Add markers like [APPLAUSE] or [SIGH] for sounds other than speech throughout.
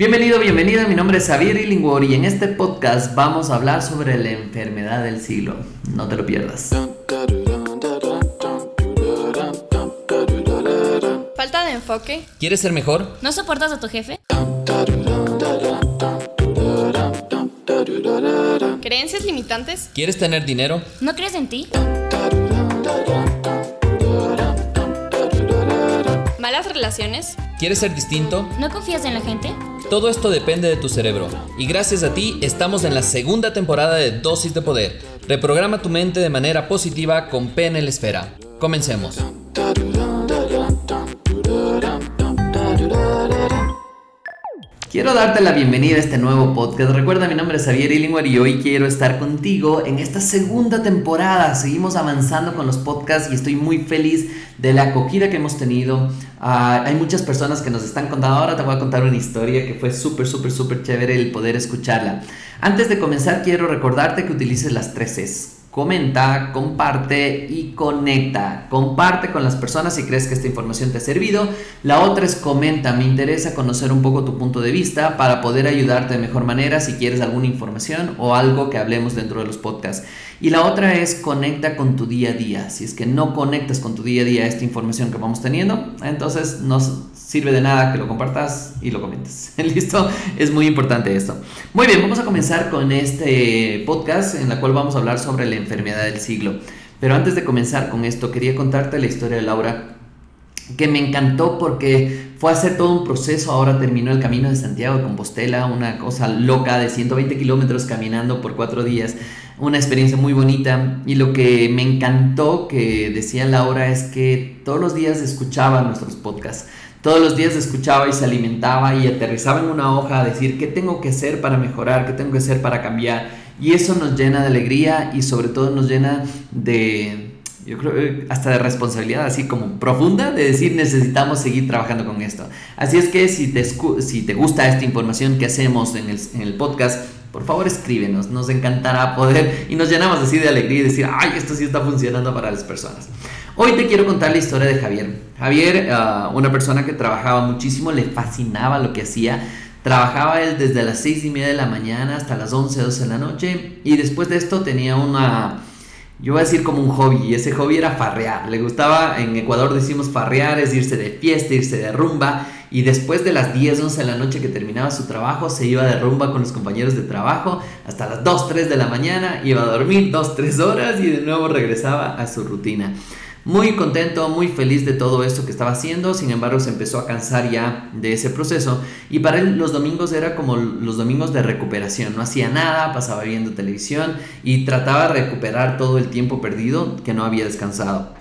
Bienvenido, bienvenida, mi nombre es Xavier Illingworth y en este podcast vamos a hablar sobre la enfermedad del siglo. No te lo pierdas. Falta de enfoque. ¿Quieres ser mejor? ¿No soportas a tu jefe? ¿Creencias limitantes? ¿Quieres tener dinero? ¿No crees en ti? ¿Malas relaciones? ¿Quieres ser distinto? ¿No confías en la gente? Todo esto depende de tu cerebro. Y gracias a ti estamos en la segunda temporada de Dosis de Poder. Reprograma tu mente de manera positiva con PNL Esfera. Comencemos. Quiero darte la bienvenida a este nuevo podcast. Recuerda, mi nombre es Xavier Illingworth y hoy quiero estar contigo en esta segunda temporada. Seguimos avanzando con los podcasts y estoy muy feliz de la acogida que hemos tenido. Ah, hay muchas personas que nos están contando. Ahora te voy a contar una historia que fue súper, súper, súper chévere el poder escucharla. Antes de comenzar, quiero recordarte que utilices las tres Cs comenta, comparte y conecta. Comparte con las personas si crees que esta información te ha servido. La otra es comenta, me interesa conocer un poco tu punto de vista para poder ayudarte de mejor manera si quieres alguna información o algo que hablemos dentro de los podcasts. Y la otra es conecta con tu día a día. Si es que no conectas con tu día a día esta información que vamos teniendo, entonces no sirve de nada que lo compartas y lo comentes. [LAUGHS] ¿Listo? Es muy importante esto. Muy bien, vamos a comenzar con este podcast en la cual vamos a hablar sobre la enfermedad del siglo. Pero antes de comenzar con esto, quería contarte la historia de Laura que me encantó porque fue hacer todo un proceso, ahora terminó el camino de Santiago de Compostela, una cosa loca de 120 kilómetros caminando por cuatro días, una experiencia muy bonita y lo que me encantó que decía Laura es que todos los días escuchaba nuestros podcasts. Todos los días escuchaba y se alimentaba y aterrizaba en una hoja a decir qué tengo que hacer para mejorar, qué tengo que hacer para cambiar. Y eso nos llena de alegría y sobre todo nos llena de, yo creo, eh, hasta de responsabilidad así como profunda de decir necesitamos seguir trabajando con esto. Así es que si te, si te gusta esta información que hacemos en el, en el podcast, por favor escríbenos, nos encantará poder y nos llenamos así de alegría y decir, ay, esto sí está funcionando para las personas. Hoy te quiero contar la historia de Javier. Javier, uh, una persona que trabajaba muchísimo, le fascinaba lo que hacía. Trabajaba él desde las 6 y media de la mañana hasta las 11, 12 de la noche y después de esto tenía una, yo voy a decir como un hobby, y ese hobby era farrear. Le gustaba, en Ecuador decimos farrear, es irse de fiesta, irse de rumba. Y después de las 10, 11 de la noche que terminaba su trabajo, se iba de rumba con los compañeros de trabajo hasta las 2, 3 de la mañana, iba a dormir 2, 3 horas y de nuevo regresaba a su rutina. Muy contento, muy feliz de todo esto que estaba haciendo, sin embargo se empezó a cansar ya de ese proceso y para él los domingos era como los domingos de recuperación, no hacía nada, pasaba viendo televisión y trataba de recuperar todo el tiempo perdido que no había descansado.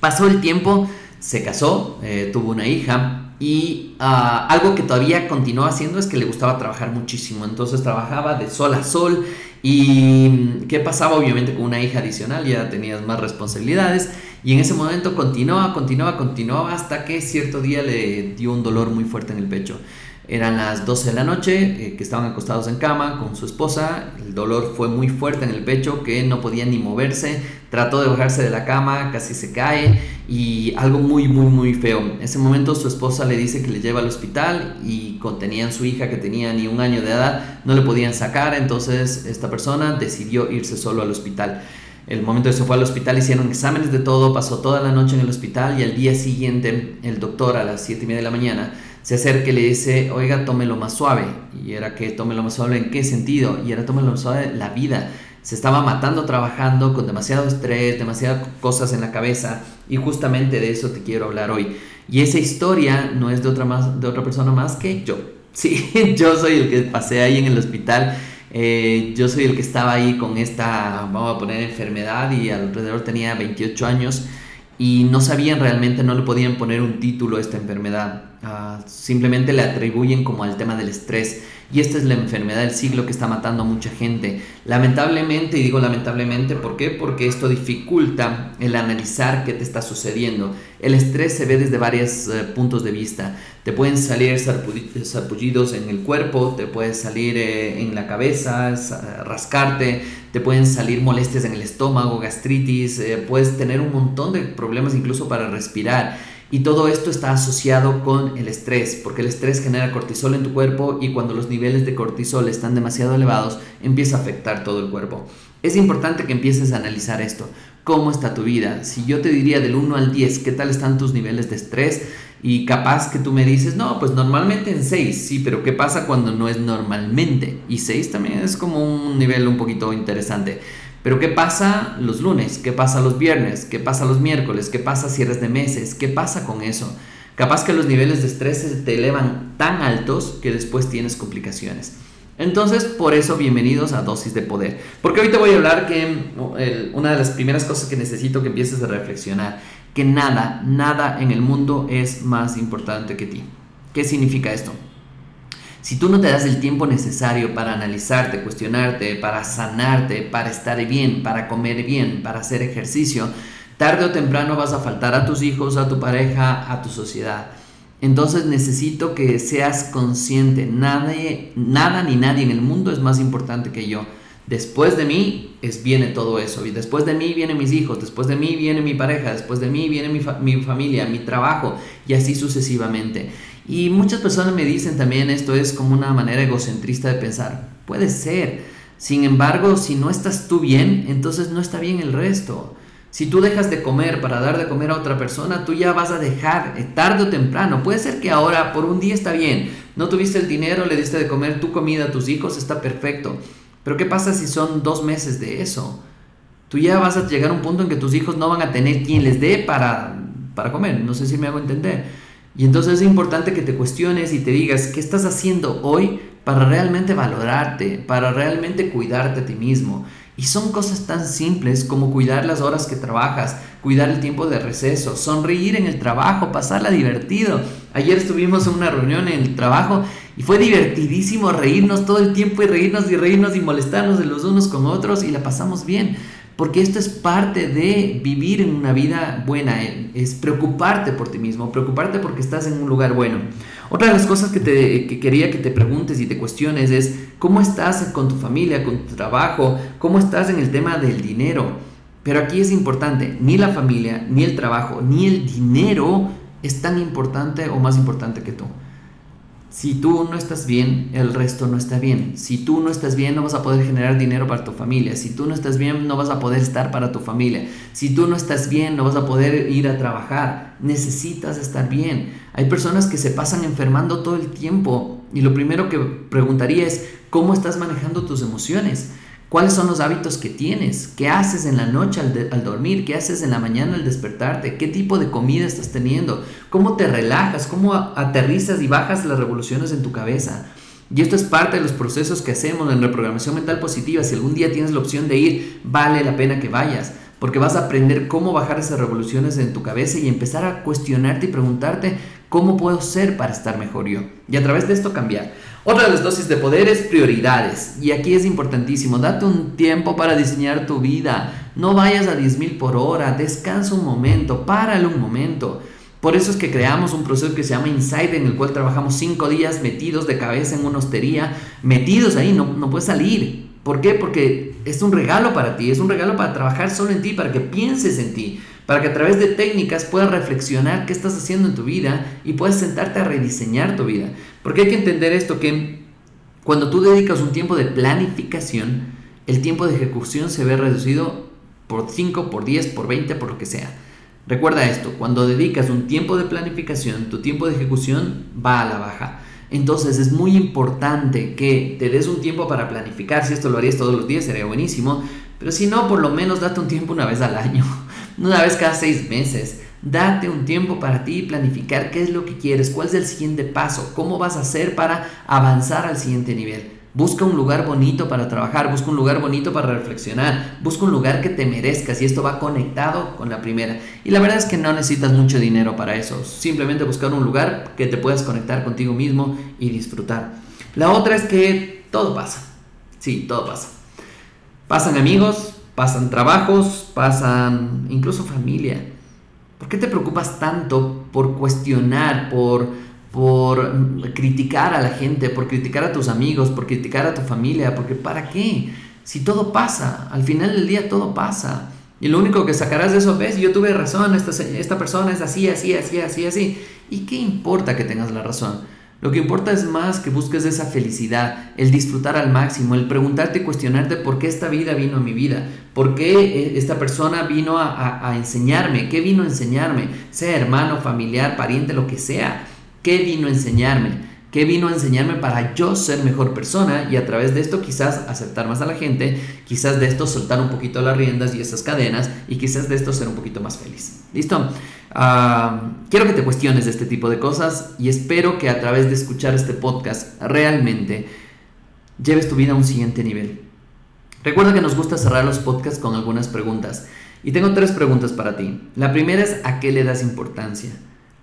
Pasó el tiempo, se casó, eh, tuvo una hija, y ah, algo que todavía continuó haciendo es que le gustaba trabajar muchísimo. Entonces trabajaba de sol a sol. ¿Y qué pasaba? Obviamente con una hija adicional ya tenías más responsabilidades. Y en ese momento continuaba, continuaba, continuaba hasta que cierto día le dio un dolor muy fuerte en el pecho. Eran las 12 de la noche, eh, que estaban acostados en cama con su esposa. El dolor fue muy fuerte en el pecho, que no podía ni moverse. Trató de bajarse de la cama, casi se cae y algo muy, muy, muy feo. En ese momento su esposa le dice que le lleva al hospital y contenían su hija que tenía ni un año de edad, no le podían sacar. Entonces esta persona decidió irse solo al hospital. El momento que se fue al hospital hicieron exámenes de todo, pasó toda la noche en el hospital y al día siguiente el doctor a las 7 y media de la mañana se acerca y le dice, oiga, tómelo más suave. Y era que tómelo más suave, ¿en qué sentido? Y era tómelo más suave, la vida. Se estaba matando trabajando con demasiado estrés, demasiadas cosas en la cabeza. Y justamente de eso te quiero hablar hoy. Y esa historia no es de otra, más, de otra persona más que yo. [LAUGHS] Sí, yo soy el que pasé ahí en el hospital. Eh, yo soy el que estaba ahí con esta, vamos a poner, enfermedad y alrededor tenía 28 años y no sabían realmente, no le podían poner un título a esta enfermedad. Ah, simplemente le atribuyen como al tema del estrés. Y esta es la enfermedad del siglo que está matando a mucha gente. Lamentablemente, y digo lamentablemente, ¿por qué? Porque esto dificulta el analizar qué te está sucediendo. El estrés se ve desde varios eh, puntos de vista. Te pueden salir sarpullidos en el cuerpo, te puede salir eh, en la cabeza, rascarte, te pueden salir molestias en el estómago, gastritis, eh, puedes tener un montón de problemas incluso para respirar. Y todo esto está asociado con el estrés, porque el estrés genera cortisol en tu cuerpo y cuando los niveles de cortisol están demasiado elevados, empieza a afectar todo el cuerpo. Es importante que empieces a analizar esto. ¿Cómo está tu vida? Si yo te diría del 1 al 10, ¿qué tal están tus niveles de estrés? Y capaz que tú me dices, no, pues normalmente en 6, sí, pero ¿qué pasa cuando no es normalmente? Y 6 también es como un nivel un poquito interesante. Pero ¿qué pasa los lunes? ¿Qué pasa los viernes? ¿Qué pasa los miércoles? ¿Qué pasa si eres de meses? ¿Qué pasa con eso? Capaz que los niveles de estrés te elevan tan altos que después tienes complicaciones. Entonces, por eso, bienvenidos a Dosis de Poder. Porque hoy te voy a hablar que una de las primeras cosas que necesito que empieces a reflexionar, que nada, nada en el mundo es más importante que ti. ¿Qué significa esto? Si tú no te das el tiempo necesario para analizarte, cuestionarte, para sanarte, para estar bien, para comer bien, para hacer ejercicio, tarde o temprano vas a faltar a tus hijos, a tu pareja, a tu sociedad. Entonces necesito que seas consciente, nadie, nada ni nadie en el mundo es más importante que yo. Después de mí viene todo eso, y después de mí vienen mis hijos, después de mí viene mi pareja, después de mí viene mi familia, mi trabajo, y así sucesivamente. Y muchas personas me dicen también esto es como una manera egocentrista de pensar. Puede ser. Sin embargo, si no estás tú bien, entonces no está bien el resto. Si tú dejas de comer para dar de comer a otra persona, tú ya vas a dejar eh, tarde o temprano. Puede ser que ahora por un día está bien, no tuviste el dinero, le diste de comer tu comida a tus hijos, está perfecto. Pero ¿qué pasa si son dos meses de eso? Tú ya vas a llegar a un punto en que tus hijos no van a tener quien les dé para, para comer. No sé si me hago entender. Y entonces es importante que te cuestiones y te digas, ¿qué estás haciendo hoy para realmente valorarte, para realmente cuidarte a ti mismo? Y son cosas tan simples como cuidar las horas que trabajas, cuidar el tiempo de receso, sonreír en el trabajo, pasarla divertido. Ayer estuvimos en una reunión en el trabajo y fue divertidísimo reírnos todo el tiempo y reírnos y reírnos y molestarnos de los unos con otros y la pasamos bien. Porque esto es parte de vivir en una vida buena, eh, es preocuparte por ti mismo, preocuparte porque estás en un lugar bueno. Otra de las cosas que, te, quería que te preguntes y te cuestiones es cómo estás con tu familia, con tu trabajo, cómo estás en el tema del dinero. Pero aquí es importante, ni la familia, ni el trabajo, ni el dinero es tan importante o más importante que tú. Si tú no estás bien, el resto no está bien. Si tú no estás bien, no vas a poder generar dinero para tu familia. Si tú no estás bien, no vas a poder estar para tu familia. Si tú no estás bien, no vas a poder ir a trabajar. Necesitas estar bien. Hay personas que se pasan enfermando todo el tiempo y lo primero que preguntaría es, ¿cómo estás manejando tus emociones? ¿Cuáles son los hábitos que tienes? ¿Qué haces en la noche al, dormir? ¿Qué haces en la mañana al despertarte? ¿Qué tipo de comida estás teniendo? ¿Cómo te relajas? ¿Cómo aterrizas y bajas las revoluciones en tu cabeza? Y esto es parte de los procesos que hacemos en reprogramación mental positiva. Si algún día tienes la opción de ir, vale la pena que vayas, porque vas a aprender cómo bajar esas revoluciones en tu cabeza y empezar a cuestionarte y preguntarte cómo puedo ser para estar mejor yo. Y a través de esto cambiar. Otra de las dosis de poder es prioridades. Y aquí es importantísimo, date un tiempo para diseñar tu vida. No vayas a 10.000 por hora, descansa un momento, párale un momento. Por eso es que creamos un proceso que se llama Inside, en el cual trabajamos 5 días metidos de cabeza en una hostería, metidos ahí, no, no puedes salir. ¿Por qué? Porque es un regalo para ti, es un regalo para trabajar solo en ti, para que pienses en ti, para que a través de técnicas puedas reflexionar qué estás haciendo en tu vida y puedas sentarte a rediseñar tu vida. Porque hay que entender esto, que cuando tú dedicas un tiempo de planificación, el tiempo de ejecución se ve reducido por 5, por 10, por 20, por lo que sea. Recuerda esto, cuando dedicas un tiempo de planificación, tu tiempo de ejecución va a la baja. Entonces es muy importante que te des un tiempo para planificar. Si esto lo harías todos los días sería buenísimo. Pero si no, por lo menos date un tiempo una vez al año [LAUGHS] una vez cada seis meses. Date un tiempo para ti y planificar qué es lo que quieres, cuál es el siguiente paso, cómo vas a hacer para avanzar al siguiente nivel. Busca un lugar bonito para trabajar, busca un lugar bonito para reflexionar, busca un lugar que te merezcas y esto va conectado con la primera. Y la verdad es que no necesitas mucho dinero para eso, simplemente buscar un lugar que te puedas conectar contigo mismo y disfrutar. La otra es que todo pasa, sí, todo pasa. Pasan amigos, pasan trabajos, pasan incluso familia. ¿Por qué te preocupas tanto por cuestionar, por, por criticar a la gente, por criticar a tus amigos, por criticar a tu familia? Porque ¿para qué? Si todo pasa, al final del día todo pasa. Y lo único que sacarás de eso, ves, yo tuve razón, esta, esta persona es así, así, así, así, así. ¿Y qué importa que tengas la razón? Lo que importa es más que busques esa felicidad, el disfrutar al máximo, el preguntarte y cuestionarte por qué esta vida vino a mi vida, por qué eh, esta persona vino a, a enseñarme, qué vino a enseñarme, sea hermano, familiar, pariente, lo que sea, qué vino a enseñarme. ¿Qué vino a enseñarme para yo ser mejor persona y a través de esto quizás aceptar más a la gente, quizás de esto soltar un poquito las riendas y esas cadenas y quizás de esto ser un poquito más feliz? ¿Listo? Ah, quiero que te cuestiones de este tipo de cosas y espero que a través de escuchar este podcast realmente lleves tu vida a un siguiente nivel. Recuerda que nos gusta cerrar los podcasts con algunas preguntas y tengo tres preguntas para ti. La primera es ¿a qué le das importancia?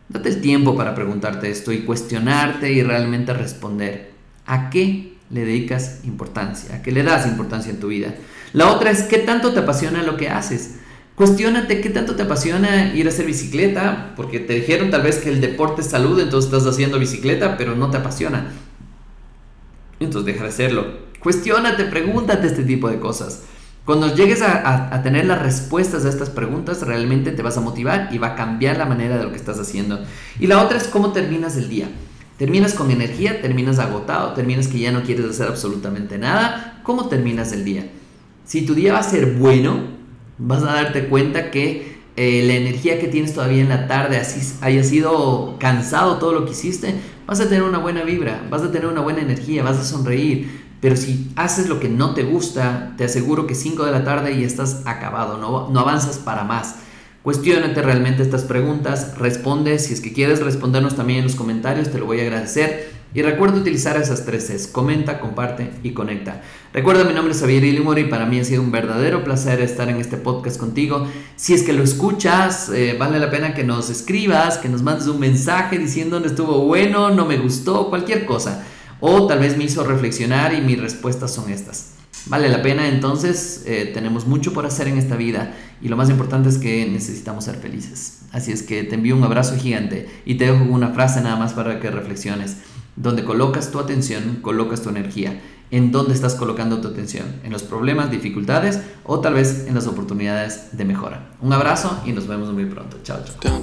Date el tiempo para preguntarte esto y cuestionarte y realmente responder. ¿A qué le dedicas importancia? ¿A qué le das importancia en tu vida? La otra es ¿qué tanto te apasiona lo que haces? Cuestiónate qué tanto te apasiona ir a hacer bicicleta, porque te dijeron tal vez que el deporte es salud, entonces estás haciendo bicicleta, pero no te apasiona. Entonces deja de hacerlo. Cuestiónate, pregúntate este tipo de cosas. Cuando llegues a, tener las respuestas a estas preguntas, realmente te vas a motivar y va a cambiar la manera de lo que estás haciendo. Y la otra es cómo terminas el día. Terminas con energía, terminas agotado, terminas que ya no quieres hacer absolutamente nada. ¿Cómo terminas el día? Si tu día va a ser bueno, vas a darte cuenta que eh, la energía que tienes todavía en la tarde, así haya sido cansado todo lo que hiciste, vas a tener una buena vibra, vas a tener una buena energía, vas a sonreír, pero si haces lo que no te gusta, te aseguro que 5 de la tarde y estás acabado, no, no avanzas para más. Cuestiónate realmente estas preguntas, responde, si es que quieres respondernos también en los comentarios, te lo voy a agradecer. Y recuerda utilizar esas tres Cs, comenta, comparte y conecta. Recuerda, mi nombre es Javier Ilimori y para mí ha sido un verdadero placer estar en este podcast contigo. Si es que lo escuchas, eh, vale la pena que nos escribas, que nos mandes un mensaje diciendo dónde estuvo bueno, no me gustó, cualquier cosa o tal vez me hizo reflexionar y mis respuestas son estas. Vale la pena, entonces eh, tenemos mucho por hacer en esta vida y lo más importante es que necesitamos ser felices. Así es que te envío un abrazo gigante y te dejo una frase nada más para que reflexiones. Donde colocas tu atención, colocas tu energía. ¿En dónde estás colocando tu atención? ¿En los problemas, dificultades o tal vez en las oportunidades de mejora? Un abrazo y nos vemos muy pronto. Chao, chao.